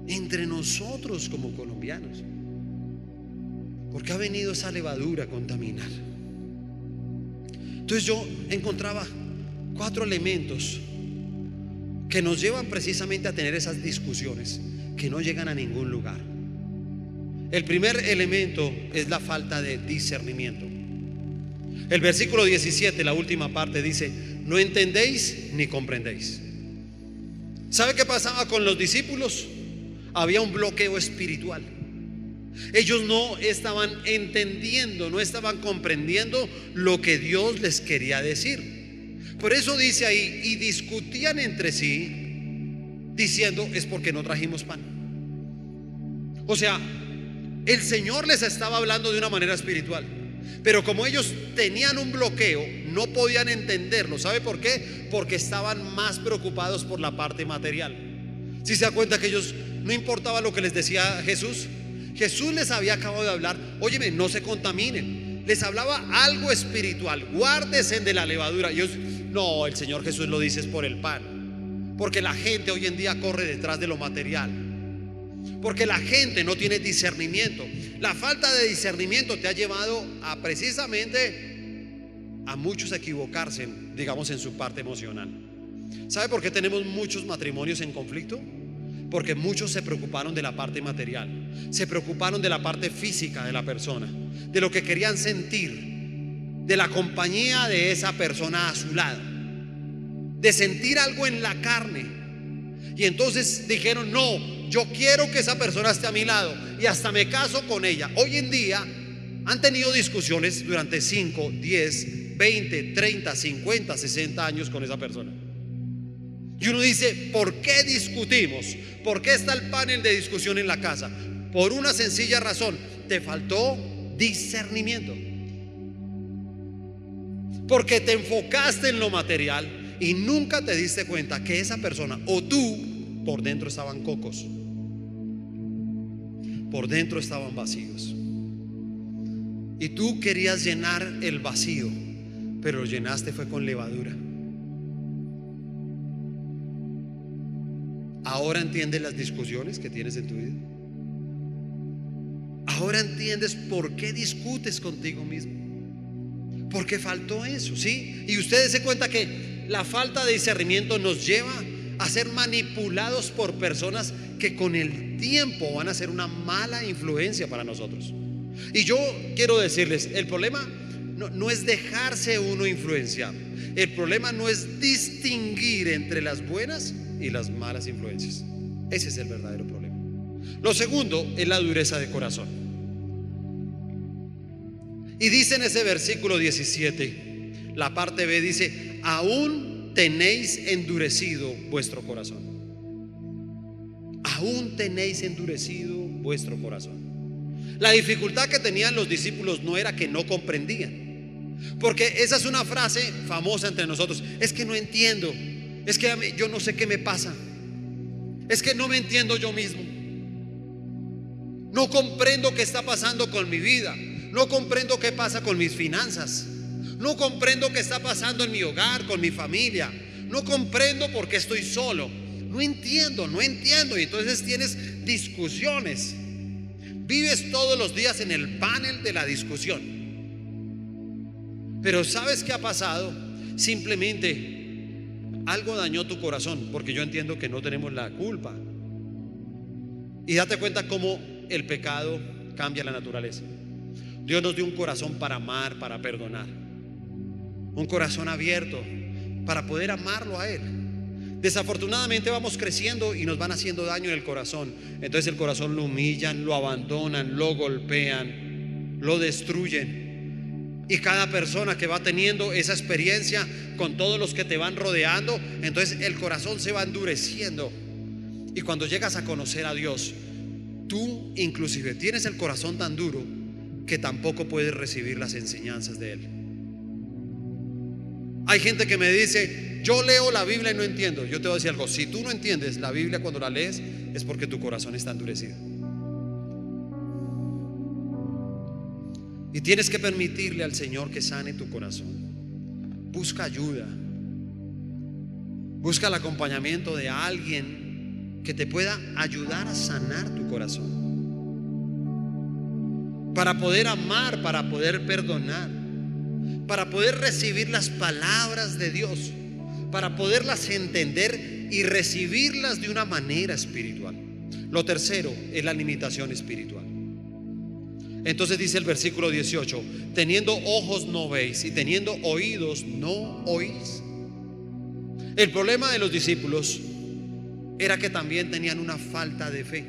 entre nosotros como colombianos. Porque ha venido esa levadura a contaminar. Entonces yo encontraba cuatro elementos que nos llevan precisamente a tener esas discusiones que no llegan a ningún lugar. El primer elemento es la falta de discernimiento. El versículo 17, la última parte, dice, no entendéis ni comprendéis. ¿Sabe qué pasaba con los discípulos? Había un bloqueo espiritual. Ellos no estaban entendiendo, no estaban comprendiendo lo que Dios les quería decir. Por eso dice ahí, y discutían entre sí, diciendo, es porque no trajimos pan. O sea, el Señor les estaba hablando de una manera espiritual. Pero como ellos tenían un bloqueo, no podían entenderlo. ¿Sabe por qué? Porque estaban más preocupados por la parte material. Si se da cuenta que ellos no importaba lo que les decía Jesús, Jesús les había acabado de hablar, óyeme, no se contaminen. Les hablaba algo espiritual, guárdese de la levadura. Y ellos, no, el Señor Jesús lo dice es por el pan. Porque la gente hoy en día corre detrás de lo material. Porque la gente no tiene discernimiento. La falta de discernimiento te ha llevado a precisamente a muchos equivocarse, digamos, en su parte emocional. ¿Sabe por qué tenemos muchos matrimonios en conflicto? Porque muchos se preocuparon de la parte material, se preocuparon de la parte física de la persona, de lo que querían sentir, de la compañía de esa persona a su lado, de sentir algo en la carne. Y entonces dijeron, no, yo quiero que esa persona esté a mi lado y hasta me caso con ella. Hoy en día han tenido discusiones durante 5, 10, 20, 30, 50, 60 años con esa persona. Y uno dice, ¿por qué discutimos? ¿Por qué está el panel de discusión en la casa? Por una sencilla razón, te faltó discernimiento. Porque te enfocaste en lo material y nunca te diste cuenta que esa persona o tú por dentro estaban cocos. Por dentro estaban vacíos. Y tú querías llenar el vacío, pero lo llenaste fue con levadura. Ahora entiendes las discusiones que tienes en tu vida. Ahora entiendes por qué discutes contigo mismo. Porque faltó eso, ¿sí? Y ustedes se cuenta que la falta de discernimiento nos lleva a ser manipulados por personas que con el tiempo van a ser una mala influencia para nosotros. Y yo quiero decirles, el problema no, no, es dejarse uno influenciar. El problema no es distinguir entre las buenas y las malas influencias. Ese es el verdadero problema. Lo segundo es la dureza de corazón. Y dice en ese versículo 17, la parte B dice, aún tenéis endurecido vuestro corazón. Aún tenéis endurecido vuestro corazón. La dificultad que tenían los discípulos no era que no comprendían. Porque esa es una frase famosa entre nosotros. Es que no entiendo. Es que yo no sé qué me pasa. Es que no me entiendo yo mismo. No comprendo qué está pasando con mi vida. No comprendo qué pasa con mis finanzas. No comprendo qué está pasando en mi hogar, con mi familia. No comprendo por qué estoy solo. No entiendo, no entiendo. Y entonces tienes discusiones. Vives todos los días en el panel de la discusión. Pero ¿sabes qué ha pasado? Simplemente algo dañó tu corazón, porque yo entiendo que no tenemos la culpa. Y date cuenta cómo el pecado cambia la naturaleza. Dios nos dio un corazón para amar, para perdonar. Un corazón abierto para poder amarlo a Él. Desafortunadamente vamos creciendo y nos van haciendo daño en el corazón. Entonces el corazón lo humillan, lo abandonan, lo golpean, lo destruyen. Y cada persona que va teniendo esa experiencia con todos los que te van rodeando, entonces el corazón se va endureciendo. Y cuando llegas a conocer a Dios, tú inclusive tienes el corazón tan duro que tampoco puedes recibir las enseñanzas de Él. Hay gente que me dice, yo leo la Biblia y no entiendo. Yo te voy a decir algo, si tú no entiendes la Biblia cuando la lees, es porque tu corazón está endurecido. Y tienes que permitirle al Señor que sane tu corazón. Busca ayuda. Busca el acompañamiento de alguien que te pueda ayudar a sanar tu corazón. Para poder amar, para poder perdonar para poder recibir las palabras de Dios, para poderlas entender y recibirlas de una manera espiritual. Lo tercero es la limitación espiritual. Entonces dice el versículo 18, teniendo ojos no veis y teniendo oídos no oís. El problema de los discípulos era que también tenían una falta de fe.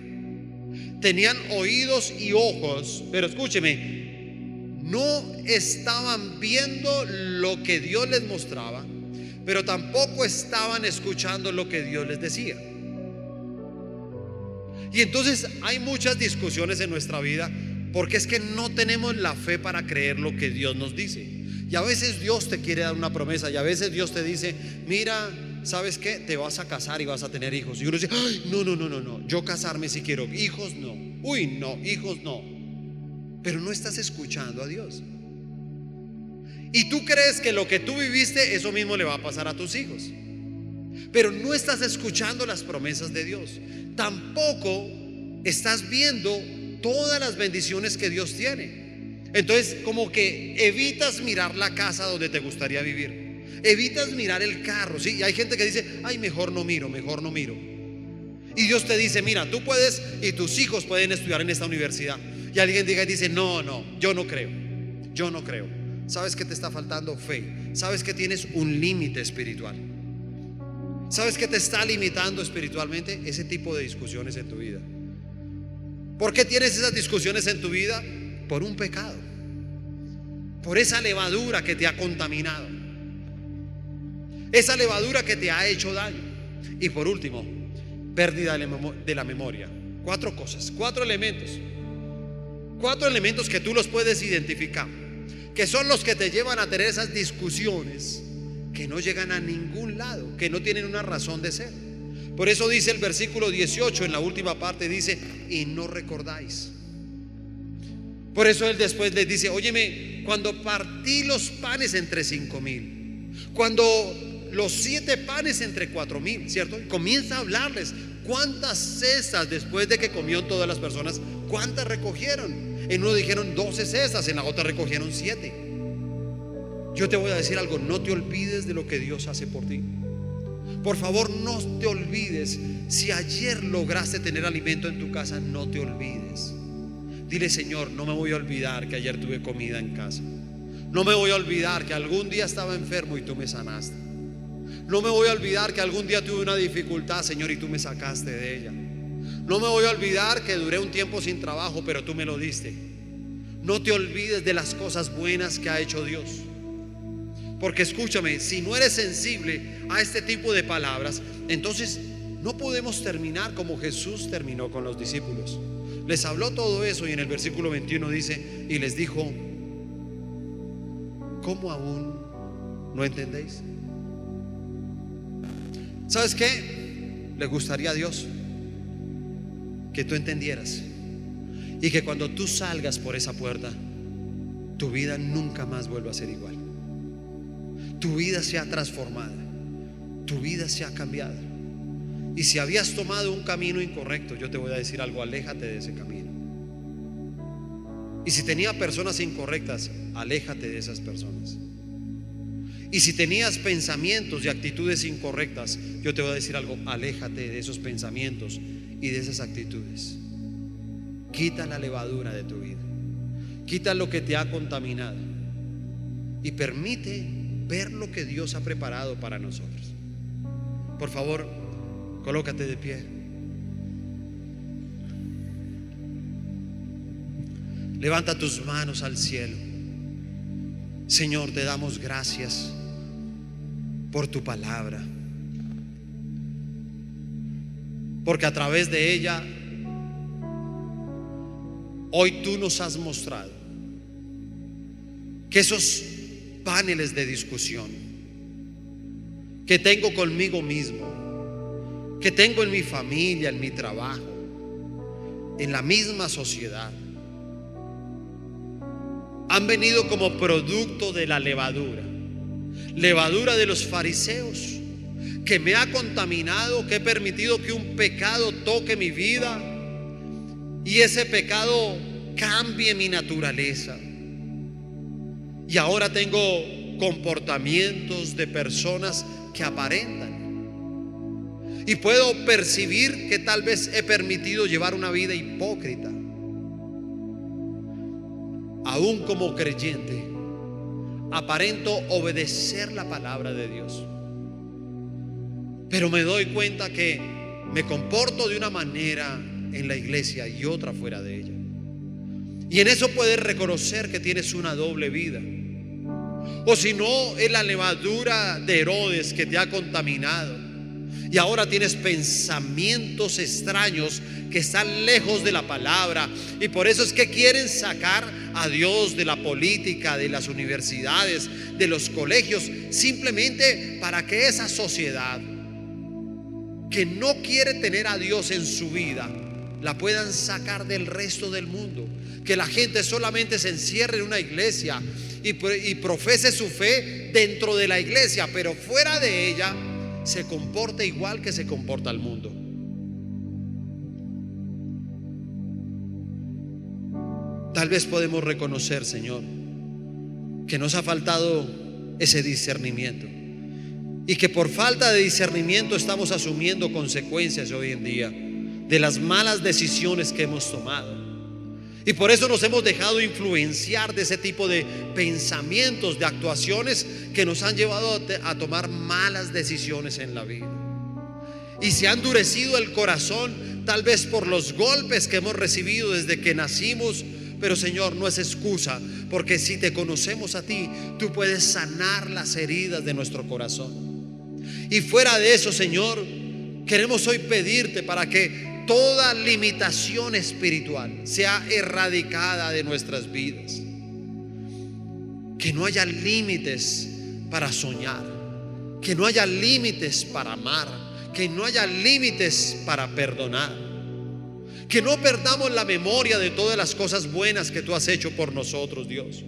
Tenían oídos y ojos, pero escúcheme, no estaban viendo lo que Dios les mostraba, pero tampoco estaban escuchando lo que Dios les decía. Y entonces hay muchas discusiones en nuestra vida porque es que no tenemos la fe para creer lo que Dios nos dice. Y a veces Dios te quiere dar una promesa y a veces Dios te dice, mira, ¿sabes qué? Te vas a casar y vas a tener hijos. Y uno dice, no, no, no, no, no, yo casarme si quiero, hijos no. Uy, no, hijos no pero no estás escuchando a Dios. Y tú crees que lo que tú viviste, eso mismo le va a pasar a tus hijos. Pero no estás escuchando las promesas de Dios. Tampoco estás viendo todas las bendiciones que Dios tiene. Entonces, como que evitas mirar la casa donde te gustaría vivir. Evitas mirar el carro, ¿sí? Y hay gente que dice, ay, mejor no miro, mejor no miro. Y Dios te dice, mira, tú puedes y tus hijos pueden estudiar en esta universidad. Y alguien diga y dice, no, no, yo no creo, yo no creo. ¿Sabes que te está faltando fe? ¿Sabes que tienes un límite espiritual? ¿Sabes que te está limitando espiritualmente ese tipo de discusiones en tu vida? ¿Por qué tienes esas discusiones en tu vida? Por un pecado. Por esa levadura que te ha contaminado. Esa levadura que te ha hecho daño. Y por último, pérdida de la memoria. Cuatro cosas, cuatro elementos Cuatro elementos que tú los puedes identificar, que son los que te llevan a tener esas discusiones que no llegan a ningún lado, que no tienen una razón de ser. Por eso dice el versículo 18 en la última parte, dice, y no recordáis. Por eso él después les dice, óyeme, cuando partí los panes entre cinco mil, cuando los siete panes entre cuatro mil, ¿cierto? Comienza a hablarles cuántas cestas después de que comió todas las personas, cuántas recogieron. En uno dijeron 12 cestas, en la otra recogieron 7. Yo te voy a decir algo, no te olvides de lo que Dios hace por ti. Por favor, no te olvides. Si ayer lograste tener alimento en tu casa, no te olvides. Dile, Señor, no me voy a olvidar que ayer tuve comida en casa. No me voy a olvidar que algún día estaba enfermo y tú me sanaste. No me voy a olvidar que algún día tuve una dificultad, Señor, y tú me sacaste de ella. No me voy a olvidar que duré un tiempo sin trabajo, pero tú me lo diste. No te olvides de las cosas buenas que ha hecho Dios. Porque escúchame, si no eres sensible a este tipo de palabras, entonces no podemos terminar como Jesús terminó con los discípulos. Les habló todo eso y en el versículo 21 dice, y les dijo, ¿cómo aún no entendéis? ¿Sabes qué? Le gustaría a Dios que tú entendieras y que cuando tú salgas por esa puerta, tu vida nunca más vuelva a ser igual. Tu vida sea transformada, tu vida sea cambiada. Y si habías tomado un camino incorrecto, yo te voy a decir algo, aléjate de ese camino. Y si tenía personas incorrectas, aléjate de esas personas. Y si tenías pensamientos y actitudes incorrectas, yo te voy a decir algo, aléjate de esos pensamientos y de esas actitudes. Quita la levadura de tu vida. Quita lo que te ha contaminado. Y permite ver lo que Dios ha preparado para nosotros. Por favor, colócate de pie. Levanta tus manos al cielo. Señor, te damos gracias por tu palabra. Porque a través de ella, hoy tú nos has mostrado que esos paneles de discusión que tengo conmigo mismo, que tengo en mi familia, en mi trabajo, en la misma sociedad, han venido como producto de la levadura. Levadura de los fariseos, que me ha contaminado, que he permitido que un pecado toque mi vida y ese pecado cambie mi naturaleza. Y ahora tengo comportamientos de personas que aparentan. Y puedo percibir que tal vez he permitido llevar una vida hipócrita aún como creyente, aparento obedecer la palabra de Dios. Pero me doy cuenta que me comporto de una manera en la iglesia y otra fuera de ella. Y en eso puedes reconocer que tienes una doble vida. O si no, es la levadura de Herodes que te ha contaminado. Y ahora tienes pensamientos extraños que están lejos de la palabra. Y por eso es que quieren sacar a Dios de la política, de las universidades, de los colegios, simplemente para que esa sociedad que no quiere tener a Dios en su vida, la puedan sacar del resto del mundo. Que la gente solamente se encierre en una iglesia y, profese su fe dentro de la iglesia, pero fuera de ella se comporte igual que se comporta el mundo. Tal vez podemos reconocer, Señor, que nos ha faltado ese discernimiento y que por falta de discernimiento estamos asumiendo consecuencias hoy en día de las malas decisiones que hemos tomado. Y por eso nos hemos dejado influenciar de ese tipo de pensamientos, de actuaciones que nos han llevado a tomar malas decisiones en la vida. Y se ha endurecido el corazón tal vez por los golpes que hemos recibido desde que nacimos pero Señor, no es excusa, porque si te conocemos a ti, tú puedes sanar las heridas de nuestro corazón. Y fuera de eso, Señor, queremos hoy pedirte para que toda limitación espiritual sea erradicada de nuestras vidas. Que no haya límites para soñar, que no haya límites para amar, que no haya límites para perdonar que no perdamos la memoria de todas las cosas buenas que tú has hecho por nosotros, Dios.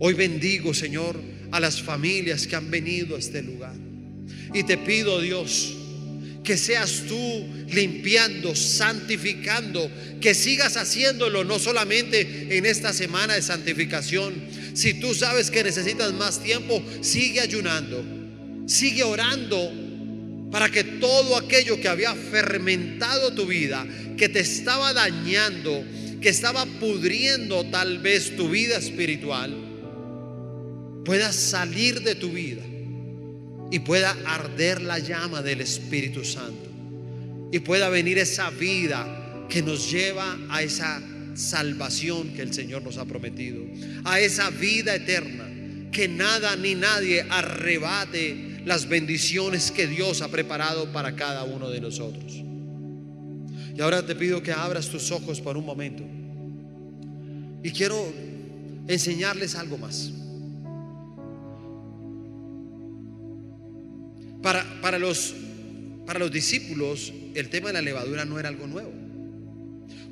Hoy bendigo, Señor, a las familias que han venido a este lugar. Y te pido, Dios, que seas tú limpiando, santificando, que sigas haciéndolo no solamente en esta semana de santificación. Si tú sabes que necesitas más tiempo, sigue ayunando, sigue orando para que todo aquello que había fermentado tu vida, que te estaba dañando, que estaba pudriendo tal vez tu vida espiritual, pueda salir de tu vida y pueda arder la llama del Espíritu Santo y pueda venir esa vida que nos lleva a esa salvación que el Señor nos ha prometido, a esa vida eterna, que nada ni nadie arrebate las bendiciones que Dios ha preparado para cada uno de nosotros. Y ahora te pido que abras tus ojos por un momento. Y quiero enseñarles algo más. Para, para, los, para los discípulos el tema de la levadura no era algo nuevo.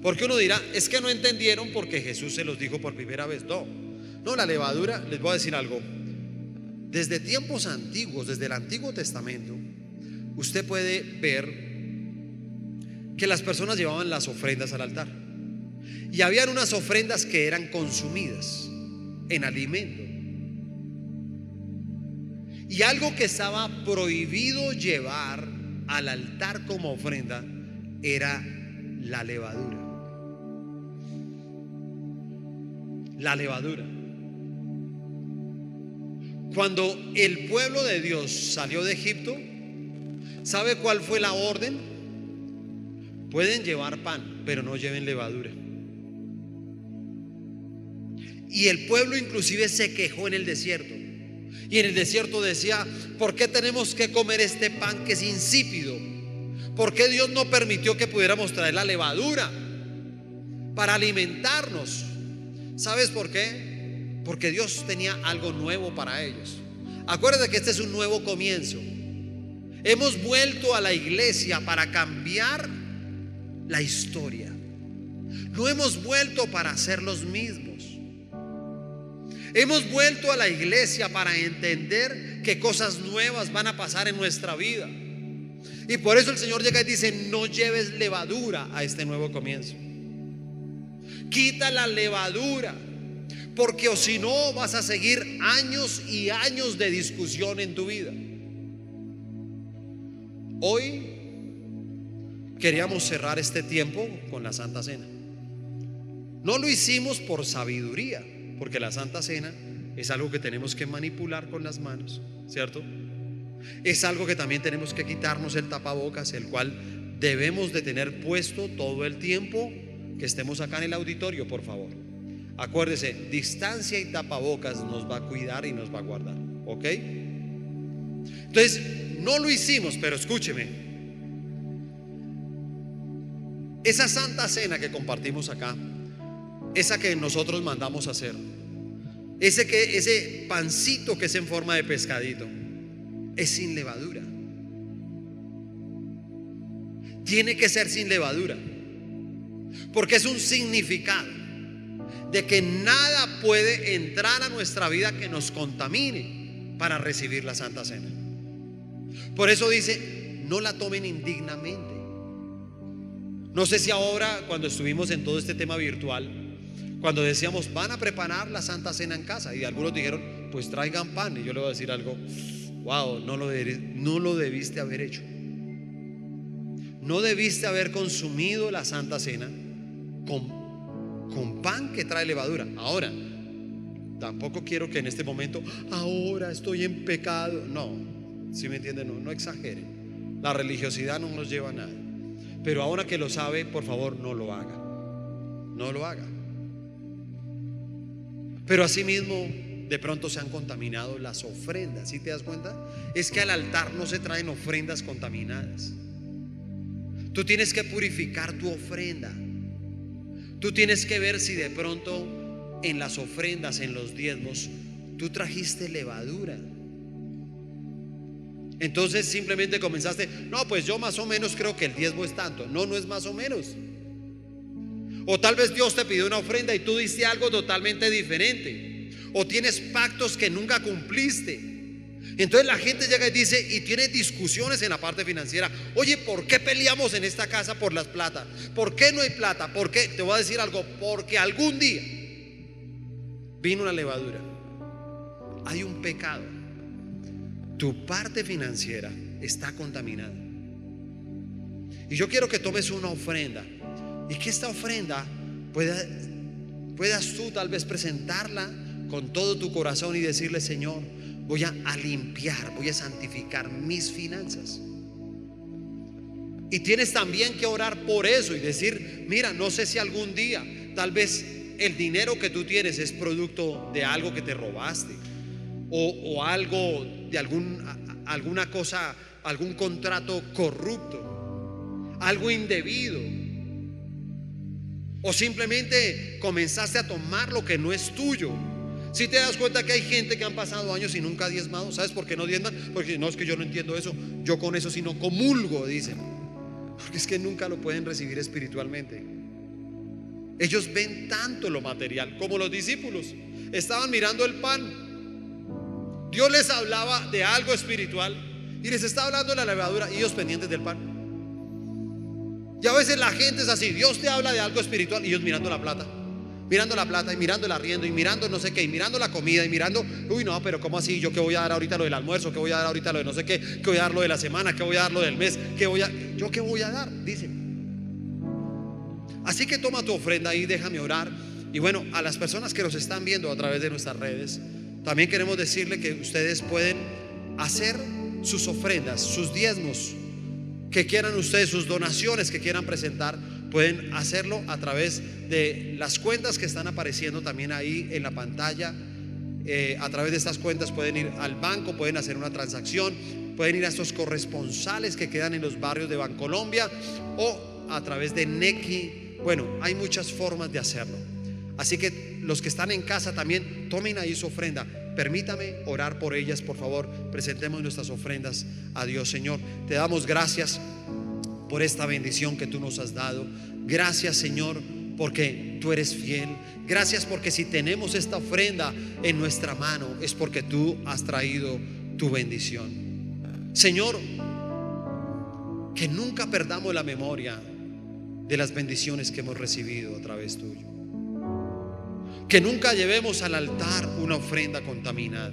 Porque uno dirá, es que no entendieron porque Jesús se los dijo por primera vez. No, no, la levadura, les voy a decir algo. Desde tiempos antiguos, desde el Antiguo Testamento, usted puede ver que las personas llevaban las ofrendas al altar. Y habían unas ofrendas que eran consumidas en alimento. Y algo que estaba prohibido llevar al altar como ofrenda era la levadura. La levadura. Cuando el pueblo de Dios salió de Egipto, ¿sabe cuál fue la orden? Pueden llevar pan, pero no lleven levadura. Y el pueblo inclusive se quejó en el desierto. Y en el desierto decía, ¿por qué tenemos que comer este pan que es insípido? ¿Por qué Dios no permitió que pudiéramos traer la levadura para alimentarnos? ¿Sabes por qué? Porque Dios tenía algo nuevo para ellos. Acuérdate que este es un nuevo comienzo. Hemos vuelto a la iglesia para cambiar la historia. No hemos vuelto para ser los mismos. Hemos vuelto a la iglesia para entender que cosas nuevas van a pasar en nuestra vida. Y por eso el Señor llega y dice, no lleves levadura a este nuevo comienzo. Quita la levadura, porque o si no vas a seguir años y años de discusión en tu vida. Hoy queríamos cerrar este tiempo con la Santa Cena. No lo hicimos por sabiduría, porque la Santa Cena es algo que tenemos que manipular con las manos, ¿cierto? Es algo que también tenemos que quitarnos el tapabocas, el cual debemos de tener puesto todo el tiempo que estemos acá en el auditorio, por favor. Acuérdese, distancia y tapabocas nos va a cuidar y nos va a guardar, ¿ok? Entonces, no lo hicimos, pero escúcheme. Esa santa cena que compartimos acá, esa que nosotros mandamos hacer, ese, que, ese pancito que es en forma de pescadito, es sin levadura. Tiene que ser sin levadura. Porque es un significado de que nada puede entrar a nuestra vida que nos contamine para recibir la Santa Cena. Por eso dice, no la tomen indignamente. No sé si ahora, cuando estuvimos en todo este tema virtual, cuando decíamos, van a preparar la Santa Cena en casa, y algunos dijeron, pues traigan pan, y yo le voy a decir algo, wow, no lo, no lo debiste haber hecho. No debiste haber consumido la Santa Cena con, con pan que trae levadura. Ahora, tampoco quiero que en este momento, ahora estoy en pecado. No, si me entienden, no, no exageren. La religiosidad no nos lleva a nada. Pero ahora que lo sabe, por favor, no lo haga. No lo haga. Pero asimismo, de pronto se han contaminado las ofrendas. ¿Sí te das cuenta? Es que al altar no se traen ofrendas contaminadas. Tú tienes que purificar tu ofrenda. Tú tienes que ver si de pronto en las ofrendas, en los diezmos, tú trajiste levadura. Entonces simplemente comenzaste, no, pues yo más o menos creo que el diezmo es tanto. No, no es más o menos. O tal vez Dios te pidió una ofrenda y tú diste algo totalmente diferente. O tienes pactos que nunca cumpliste. Entonces la gente llega y dice, y tiene discusiones en la parte financiera. Oye, ¿por qué peleamos en esta casa por las plata? ¿Por qué no hay plata? ¿Por qué? Te voy a decir algo, porque algún día vino una levadura. Hay un pecado. Tu parte financiera está contaminada. Y yo quiero que tomes una ofrenda y que esta ofrenda pueda, puedas tú tal vez presentarla con todo tu corazón y decirle, Señor, voy a, limpiar, voy a santificar mis finanzas. Y tienes también que orar por eso y decir, mira, no sé si algún día, tal vez el dinero que tú tienes es producto de algo que te robaste o, o algo de algún, alguna cosa, algún contrato corrupto, algo indebido. O simplemente comenzaste a tomar lo que no es tuyo si te das cuenta que hay gente que han pasado años y nunca ha diezmado, ¿sabes por qué no diezman? Porque no es que yo no entiendo eso, yo con eso sino comulgo, dicen. Porque es que nunca lo pueden recibir espiritualmente. Ellos ven tanto lo material como los discípulos. Estaban mirando el pan. Dios les hablaba de algo espiritual y les está hablando de la levadura y ellos pendientes del pan. Y a veces la gente es así, Dios te habla de algo espiritual y ellos mirando la plata mirando la plata y mirando el arriendo y mirando no sé qué y mirando la comida y mirando, uy no, pero ¿cómo así? ¿Yo qué voy a dar ahorita lo del almuerzo? ¿Qué voy a dar ahorita lo de no sé qué? ¿Qué voy a dar lo de la semana? ¿Qué voy a dar lo del mes? ¿Qué voy a, ¿Yo qué voy a dar? Dice. Así que toma tu ofrenda y déjame orar. Y bueno, a las personas que nos están viendo a través de nuestras redes, también queremos decirle que ustedes pueden hacer sus ofrendas, sus diezmos, que quieran ustedes, sus donaciones que quieran presentar Pueden hacerlo a través de las cuentas que están apareciendo también ahí en la pantalla. Eh, a través de estas cuentas pueden ir al banco, pueden hacer una transacción, pueden ir a estos corresponsales que quedan en los barrios de Bancolombia o a través de Nequi. Bueno, hay muchas formas de hacerlo. Así que los que están en casa también tomen ahí su ofrenda. Permítame orar por ellas, por favor. Presentemos nuestras ofrendas a Dios, Señor. Te damos gracias por esta bendición que tú nos has dado. Gracias Señor porque tú eres fiel. Gracias porque si tenemos esta ofrenda en nuestra mano es porque tú has traído tu bendición. Señor, que nunca perdamos la memoria de las bendiciones que hemos recibido a través tuyo. Que nunca llevemos al altar una ofrenda contaminada.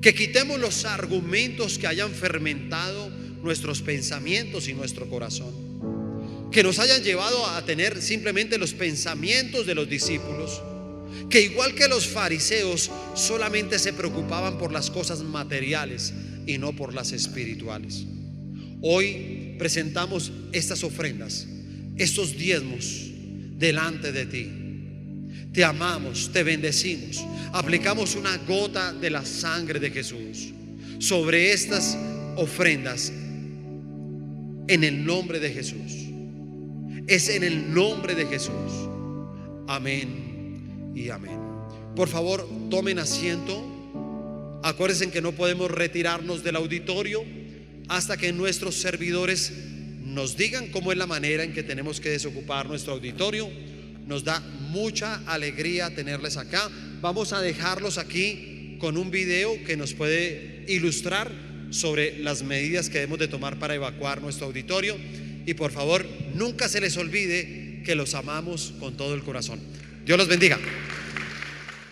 Que quitemos los argumentos que hayan fermentado nuestros pensamientos y nuestro corazón. Que nos hayan llevado a tener simplemente los pensamientos de los discípulos. Que igual que los fariseos solamente se preocupaban por las cosas materiales y no por las espirituales. Hoy presentamos estas ofrendas, estos diezmos delante de ti. Te amamos, te bendecimos. Aplicamos una gota de la sangre de Jesús sobre estas ofrendas en el nombre de Jesús. Es en el nombre de Jesús. Amén y amén. Por favor, tomen asiento. Acuérdense que no podemos retirarnos del auditorio hasta que nuestros servidores nos digan cómo es la manera en que tenemos que desocupar nuestro auditorio. Nos da mucha alegría tenerles acá. Vamos a dejarlos aquí con un video que nos puede ilustrar sobre las medidas que debemos de tomar para evacuar nuestro auditorio. Y por favor, nunca se les olvide que los amamos con todo el corazón. Dios los bendiga.